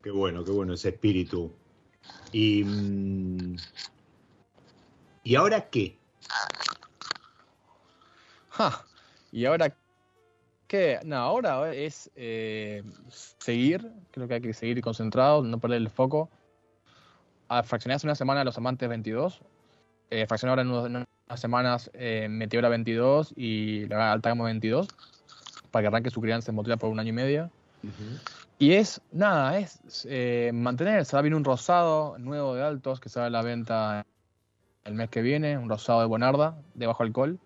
Speaker 1: Qué bueno, qué bueno ese espíritu y, mm, ¿Y ahora qué?
Speaker 2: ¿Y ahora qué? No, ahora es eh, seguir, creo que hay que seguir concentrado, no perder el foco. A fraccionar hace una semana a los amantes 22, eh, fraccionar ahora en, unas semanas eh, Meteora 22 y la Alta Gama 22, para que arranque su crianza en motora por un año y medio. Y es, nada, es eh, mantener, se va a venir un rosado nuevo de altos que sale a la venta el mes que viene, un rosado de Bonarda, de bajo alcohol.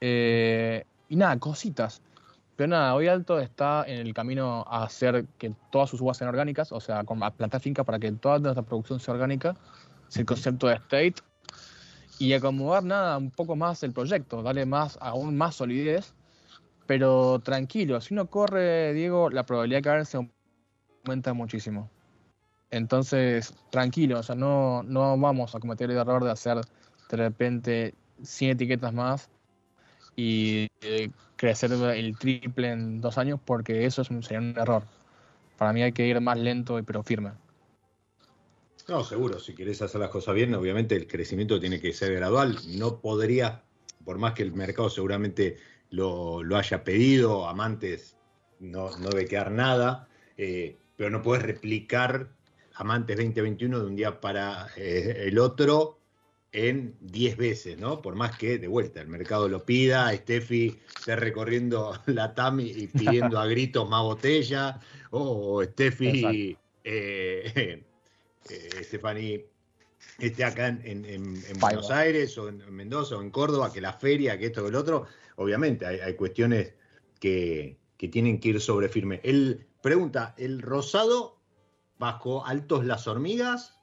Speaker 2: Eh, y nada, cositas. Pero nada, hoy Alto está en el camino a hacer que todas sus uvas sean orgánicas, o sea, a plantar fincas para que toda nuestra producción sea orgánica. Es el concepto de state. Y acomodar nada, un poco más el proyecto, darle más, aún más solidez pero tranquilo, si uno corre, Diego, la probabilidad de caerse aumenta muchísimo. Entonces, tranquilo, o sea, no, no vamos a cometer el error de hacer de repente 100 etiquetas más y eh, crecer el triple en dos años, porque eso sería un error. Para mí hay que ir más lento, pero firme.
Speaker 1: No, seguro, si querés hacer las cosas bien, obviamente el crecimiento tiene que ser gradual. No podría, por más que el mercado seguramente lo, haya pedido, Amantes no, no debe quedar nada, eh, pero no puedes replicar Amantes 2021 de un día para eh, el otro en 10 veces, ¿no? Por más que, de vuelta, el mercado lo pida, Steffi esté recorriendo la TAM y pidiendo a gritos más botella, o Steffi, eh, Stephanie esté acá en, Buenos Aires o en Mendoza o en Córdoba, que la feria, que esto, que el otro, obviamente hay, cuestiones que, tienen que ir sobre firme. Él pregunta, ¿el rosado bajo altos las hormigas?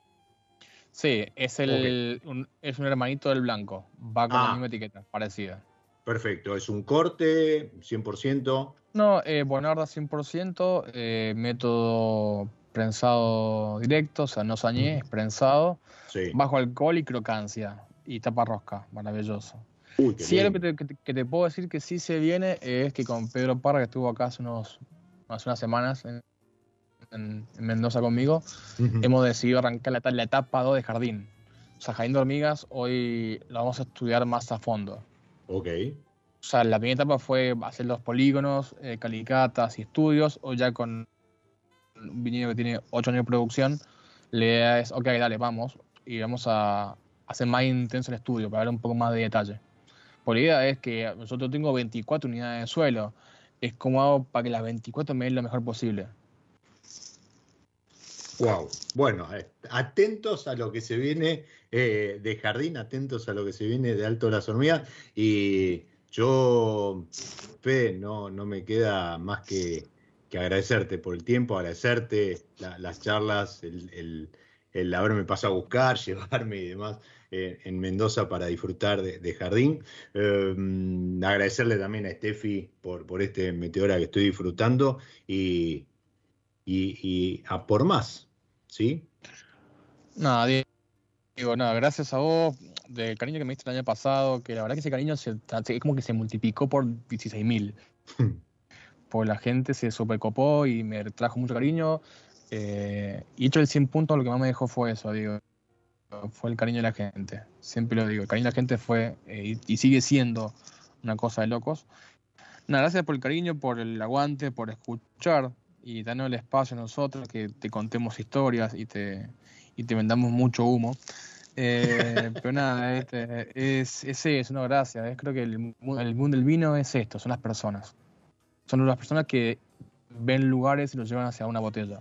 Speaker 2: Sí, es, el, un, es un hermanito del blanco, va con la ah. misma etiqueta, parecida.
Speaker 1: Perfecto, ¿es un corte 100%?
Speaker 2: No, eh, Bonarda 100%, eh, método prensado directo, o sea, no sañé, es prensado, bajo alcohol y crocancia, y tapa rosca, maravilloso. sí, algo que te, puedo decir que sí se viene es que con Pedro Parra, que estuvo acá hace, unos, hace unas semanas en, Mendoza conmigo, hemos decidido arrancar la, la etapa 2 de jardín. O sea, Jardín de Hormigas, hoy la vamos a estudiar más a fondo.
Speaker 1: Ok.
Speaker 2: O sea, la primera etapa fue hacer los polígonos, eh, calicatas y estudios, o ya con un viñedo que tiene 8 años de producción, la idea es, ok, dale, vamos, y vamos a hacer más intenso el estudio para ver un poco más de detalle. Por la idea es que nosotros tengo 24 unidades de suelo, es como hago para que las 24 me den lo mejor posible.
Speaker 1: Wow, bueno, eh, atentos a lo que se viene eh, de jardín, atentos a lo que se viene de Alto de las Hormigas. Y yo, Fe, no, no me queda más que agradecerte por el tiempo, agradecerte las charlas, el, el haberme pasado a buscar, llevarme y demás eh, en Mendoza para disfrutar de, jardín. Eh, agradecerle también a Steffi por, por este meteora que estoy disfrutando y, y, a por más, ¿sí?
Speaker 2: Nada, digo, nada, gracias a vos del cariño que me diste el año pasado, que la verdad que ese cariño se, es como que se multiplicó por 16.000. pues la gente se supercopó y me trajo mucho cariño. Eh, y hecho el 100 puntos, lo que más me dejó fue eso, digo. Fue el cariño de la gente. Siempre lo digo, el cariño de la gente fue eh, y, sigue siendo una cosa de locos. Nada, gracias por el cariño, por el aguante, por escuchar y darnos el espacio a nosotros, que te contemos historias y te, y te vendamos mucho humo. Eh, pero nada, este, es, es eso, no, gracias. creo que el, el mundo del vino es esto, son las personas. Son las personas que ven lugares y los llevan hacia una botella.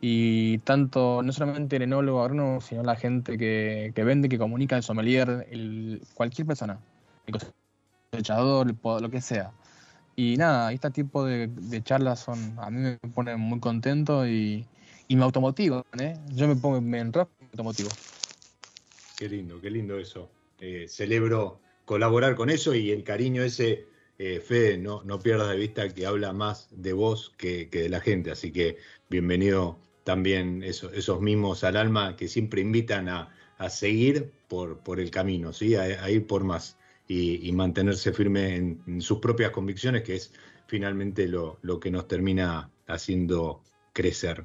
Speaker 2: Y tanto, no solamente el enólogo sino la gente que, que vende, que comunica, el sommelier, el, cualquier persona, el cosechador, lo que sea. Y nada, este tipo de, charlas son, a mí me ponen muy contento y, y me automotivan, ¿eh? Yo me pongo en rap y me automotivo.
Speaker 1: Qué lindo, qué lindo eso. Eh, celebro colaborar con eso y el cariño ese, eh, Fede, no, no pierdas de vista que habla más de vos que, de la gente. Así que bienvenido también esos mismos al alma que siempre invitan a, seguir por, por, el camino, ¿sí? a, ir por más y, mantenerse firme en, sus propias convicciones, que es finalmente lo, lo que nos termina haciendo crecer.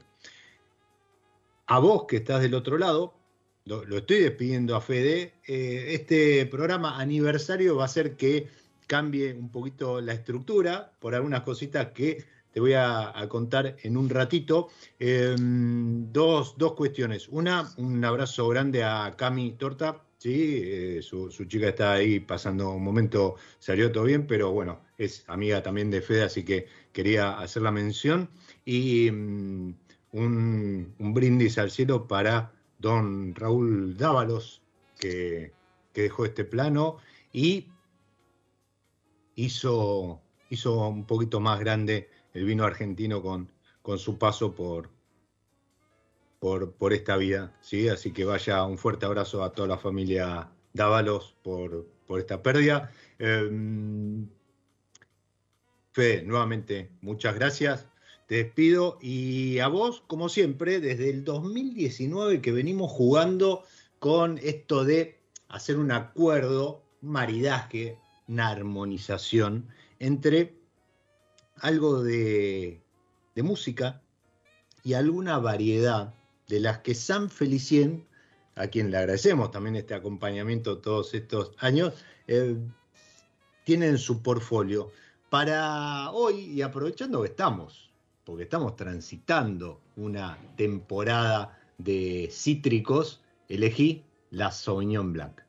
Speaker 1: A vos que estás del otro lado, lo, estoy despidiendo a Fede. Eh, este programa aniversario va a ser que cambie un poquito la estructura por algunas cositas que te voy a, contar en un ratito. Em, dos, cuestiones. Una, un abrazo grande a Cami Torta. Sí, eh, su, chica está ahí pasando un momento, salió todo bien, pero bueno, es amiga también de Fede, así que quería hacer la mención. Y mm, un, un brindis al cielo para don Raúl Dávalos, que, dejó este plano y hizo, hizo un poquito más grande el vino argentino con, con su paso por, por, por, esta vida. ¿sí? Así que vaya un fuerte abrazo a toda la familia Dávalos por, por esta pérdida. Eh, Fede, nuevamente, muchas gracias. Te despido y a vos, como siempre, desde el 2019 que venimos jugando con esto de hacer un acuerdo, un maridaje, una armonización entre algo de, música y alguna variedad de las que San Felicien, a quien le agradecemos también este acompañamiento todos estos años, eh, tiene en su portfolio. Para hoy, y aprovechando que estamos porque estamos transitando una temporada de cítricos, elegí la Sauvignon Blanc.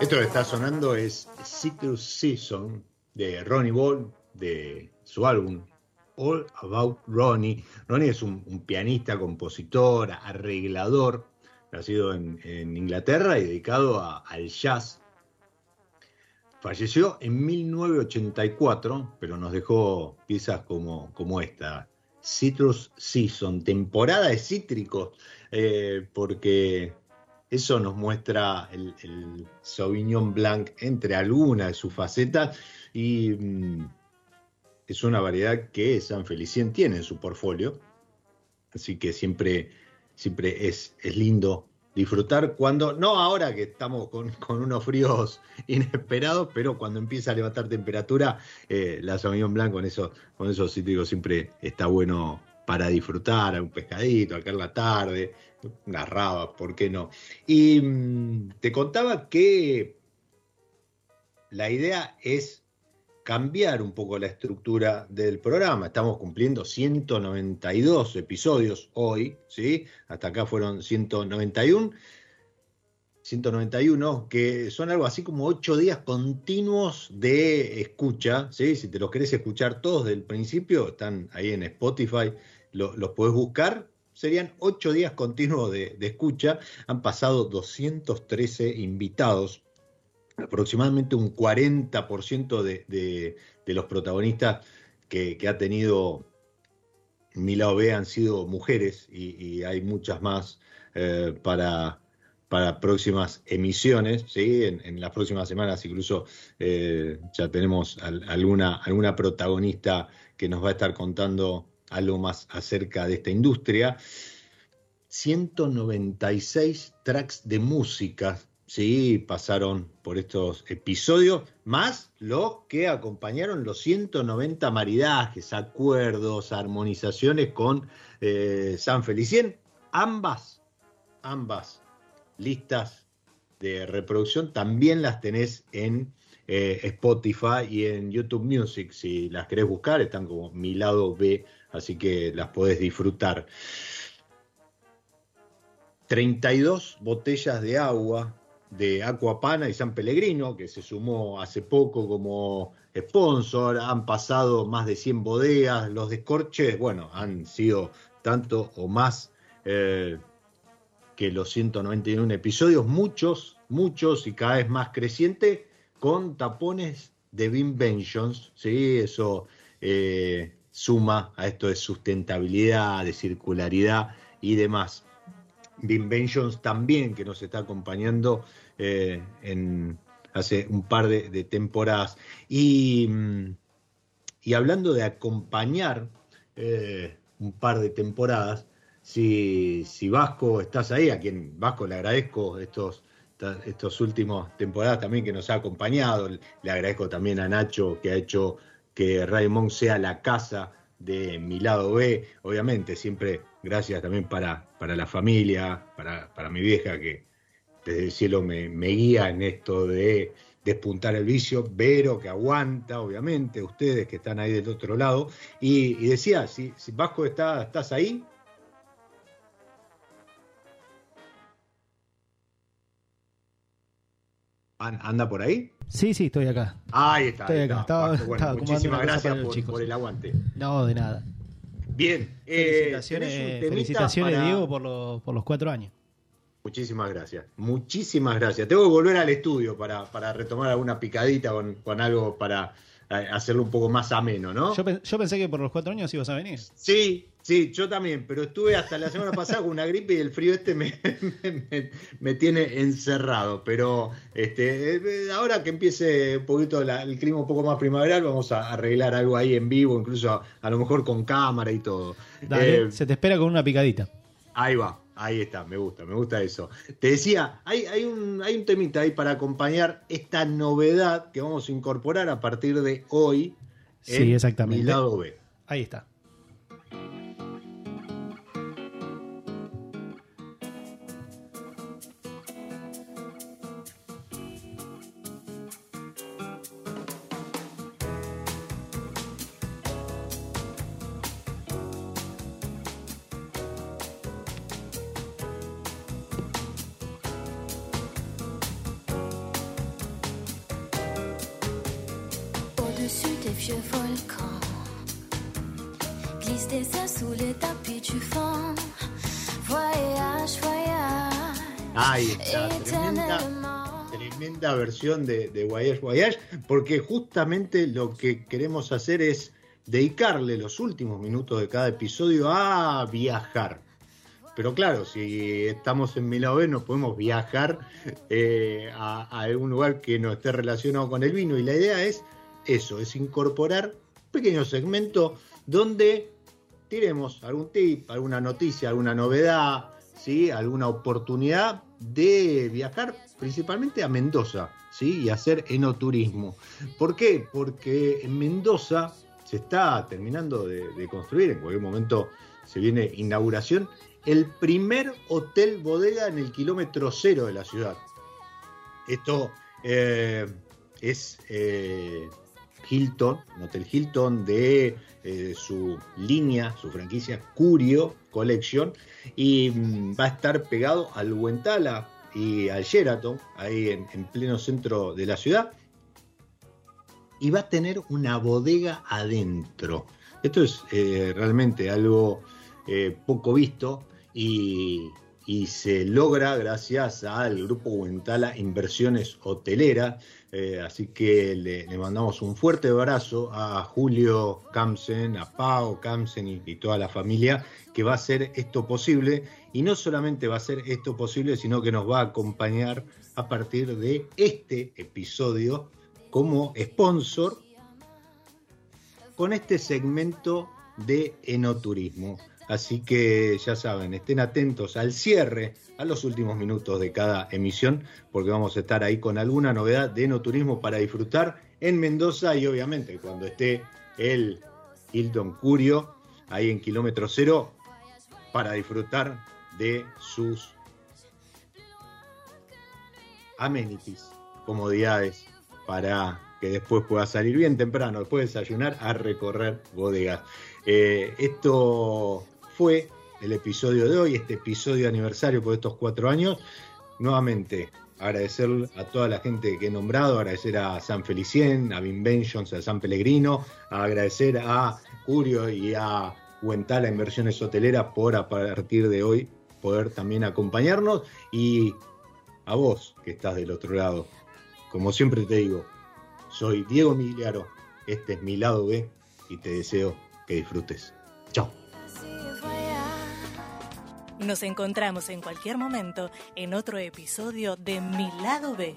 Speaker 1: Esto que está sonando es Citrus Season de Ronnie Ball, de su álbum All About Ronnie. Ronnie es un, pianista, compositor, arreglador, nacido en, Inglaterra y dedicado al jazz. Falleció en 1984, pero nos dejó piezas como, como esta, Citrus Season, temporada de cítricos, eh, porque eso nos muestra el, Sauvignon Blanc entre algunas de sus facetas y mm, es una variedad que San Felicien tiene en su portfolio, así que siempre, siempre es, es lindo disfrutar cuando, no ahora que estamos con, unos fríos inesperados, pero cuando empieza a levantar temperatura, eh, la Sauvignon Blanc con, eso, con esos cítricos siempre está bueno para disfrutar, un pescadito, acá en la tarde, unas rabas, ¿por qué no? Y mm, te contaba que la idea es cambiar un poco la estructura del programa. Estamos cumpliendo 192 episodios hoy, ¿sí? Hasta acá fueron 191. 191, que son algo así como ocho días continuos de escucha, ¿sí? Si te los querés escuchar todos del principio, están ahí en Spotify, los podés buscar. Serían ocho días continuos de, de escucha. Han pasado 213 invitados aproximadamente un 40% de, de, los protagonistas que, ha tenido mi lado B han sido mujeres y, hay muchas más eh, para, para próximas emisiones, ¿sí? en, las próximas semanas incluso eh, ya tenemos alguna, alguna protagonista que nos va a estar contando algo más acerca de esta industria. 196 tracks de música Sí, pasaron por estos episodios, más los que acompañaron los 190 maridajes, acuerdos, armonizaciones con eh, San Felicien. Ambas, ambas listas de reproducción también las tenés en eh, Spotify y en YouTube Music. Si las querés buscar, están como mi lado B, así que las podés disfrutar. 32 botellas de agua de Aquapana y San Pellegrino, que se sumó hace poco como sponsor, han pasado más de 100 bodegas, los descorches, bueno, han sido tanto o más eh, que los 191 episodios, muchos, muchos y cada vez más creciente, con tapones de Vinventions, ¿sí? Eso eh, suma a esto de sustentabilidad, de circularidad y demás. Vinventions también, que nos está acompañando eh, en, hace un par de, temporadas. Y, mm, y, hablando de acompañar eh, un par de temporadas, si, si, Vasco estás ahí, a quien Vasco le agradezco estos, estos últimos temporadas también que nos ha acompañado, le agradezco también a Nacho que ha hecho que Raymond sea la casa de mi lado B, obviamente, siempre gracias también para, para la familia, para, para mi vieja que desde el cielo me, guía en esto de despuntar el vicio, Vero que aguanta, obviamente, ustedes que están ahí del otro lado, y, decía, si, si, Vasco está, estás ahí. ¿Anda por ahí?
Speaker 3: Sí, sí, estoy acá.
Speaker 1: Ahí está.
Speaker 3: Estoy acá. Estaba,
Speaker 1: muchísimas gracias por, el aguante.
Speaker 3: No, de nada.
Speaker 1: Bien.
Speaker 3: Eh, felicitaciones, felicitaciones Diego, por los, por los cuatro años.
Speaker 1: Muchísimas gracias. Muchísimas gracias. Tengo que volver al estudio para, retomar alguna picadita con, algo para eh, hacerlo un poco más ameno, ¿no?
Speaker 3: Yo, pensé que por los cuatro años ibas a venir.
Speaker 1: Sí, sí, yo también, pero estuve hasta la semana pasada con una gripe y el frío este me, me, tiene encerrado. Pero este, eh, ahora que empiece un poquito el clima un poco más primaveral, vamos a arreglar algo ahí en vivo, incluso a, lo mejor con cámara y todo.
Speaker 3: Dale, eh, se te espera con una picadita.
Speaker 1: Ahí va, ahí está, me gusta, me gusta eso. Te decía, hay, hay, un, hay un temita ahí para acompañar esta novedad que vamos a incorporar a partir de hoy.
Speaker 3: Sí, exactamente.
Speaker 1: Mi lado B.
Speaker 3: Ahí está.
Speaker 1: Versión de, de Voyage Voyage, porque justamente lo que queremos hacer es dedicarle los últimos minutos de cada episodio a viajar. Pero claro, si estamos en Milao no podemos viajar eh, a, algún lugar que no esté relacionado con el vino. Y la idea es eso, es incorporar un pequeño segmento donde tiremos algún tip, alguna noticia, alguna novedad, ¿sí? alguna oportunidad de viajar principalmente a Mendoza ¿sí? y hacer enoturismo. ¿Por qué? Porque en Mendoza se está terminando de, construir, en cualquier momento se viene inauguración, el primer hotel bodega en el kilómetro cero de la ciudad. Esto eh, es eh, Hilton, un Hotel Hilton de eh, su línea, su franquicia Curio Collection, y mm, va a estar pegado al Huentala y al Sheraton, ahí en, en, pleno centro de la ciudad, y va a tener una bodega adentro. Esto es eh, realmente algo eh, poco visto y, se logra gracias al grupo Huentala Inversiones Hoteleras. Eh, así que le, le, mandamos un fuerte abrazo a Julio Camsen, a Pau Camsen y, y, toda la familia que va a hacer esto posible. Y no solamente va a hacer esto posible, sino que nos va a acompañar a partir de este episodio como sponsor con este segmento de enoturismo. Así que ya saben, estén atentos al cierre, a los últimos minutos de cada emisión, porque vamos a estar ahí con alguna novedad de enoturismo para disfrutar en Mendoza y obviamente cuando esté el Hilton Curio ahí en kilómetro cero para disfrutar de sus amenities, comodidades para que después pueda salir bien temprano, después de desayunar, a recorrer bodegas. Eh, esto fue el episodio de hoy, este episodio aniversario por estos cuatro años. Nuevamente, agradecer a toda la gente que he nombrado, agradecer a San Felicien, a Vinventions, a San Pellegrino, agradecer a Curio y a Huentala Inversiones Hoteleras por a partir de hoy poder también acompañarnos y a vos que estás del otro lado. Como siempre te digo, soy Diego Migliaro, este es mi lado B y te deseo que disfrutes. Chao.
Speaker 4: Nos encontramos en cualquier momento en otro episodio de Mi lado B.